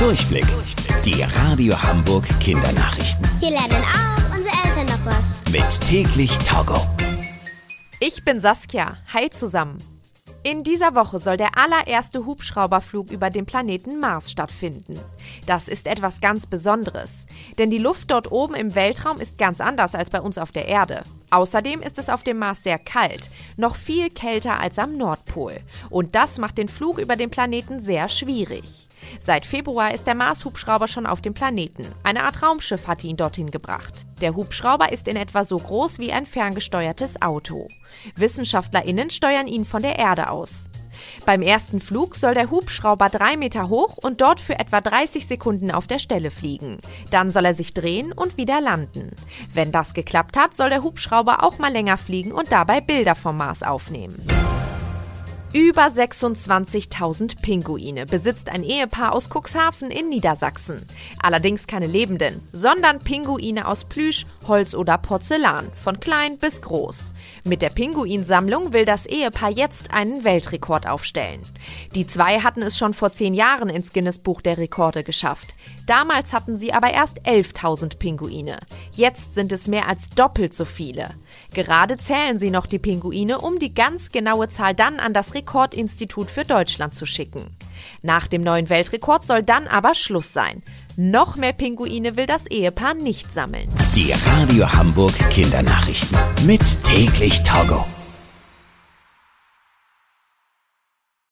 Durchblick. Die Radio Hamburg Kindernachrichten. Hier lernen auch unsere Eltern noch was. Mit täglich Togo. Ich bin Saskia. Hi zusammen. In dieser Woche soll der allererste Hubschrauberflug über den Planeten Mars stattfinden. Das ist etwas ganz Besonderes, denn die Luft dort oben im Weltraum ist ganz anders als bei uns auf der Erde. Außerdem ist es auf dem Mars sehr kalt, noch viel kälter als am Nordpol. Und das macht den Flug über den Planeten sehr schwierig. Seit Februar ist der Mars-Hubschrauber schon auf dem Planeten. Eine Art Raumschiff hat ihn dorthin gebracht. Der Hubschrauber ist in etwa so groß wie ein ferngesteuertes Auto. WissenschaftlerInnen steuern ihn von der Erde aus. Beim ersten Flug soll der Hubschrauber drei Meter hoch und dort für etwa 30 Sekunden auf der Stelle fliegen. Dann soll er sich drehen und wieder landen. Wenn das geklappt hat, soll der Hubschrauber auch mal länger fliegen und dabei Bilder vom Mars aufnehmen. Über 26.000 Pinguine besitzt ein Ehepaar aus Cuxhaven in Niedersachsen. Allerdings keine lebenden, sondern Pinguine aus Plüsch, Holz oder Porzellan, von klein bis groß. Mit der Pinguinsammlung will das Ehepaar jetzt einen Weltrekord aufstellen. Die zwei hatten es schon vor zehn Jahren ins Guinness-Buch der Rekorde geschafft. Damals hatten sie aber erst 11.000 Pinguine. Jetzt sind es mehr als doppelt so viele. Gerade zählen sie noch die Pinguine, um die ganz genaue Zahl dann an das Rekordinstitut für Deutschland zu schicken. Nach dem neuen Weltrekord soll dann aber Schluss sein. Noch mehr Pinguine will das Ehepaar nicht sammeln. Die Radio Hamburg Kindernachrichten. Mit täglich Togo.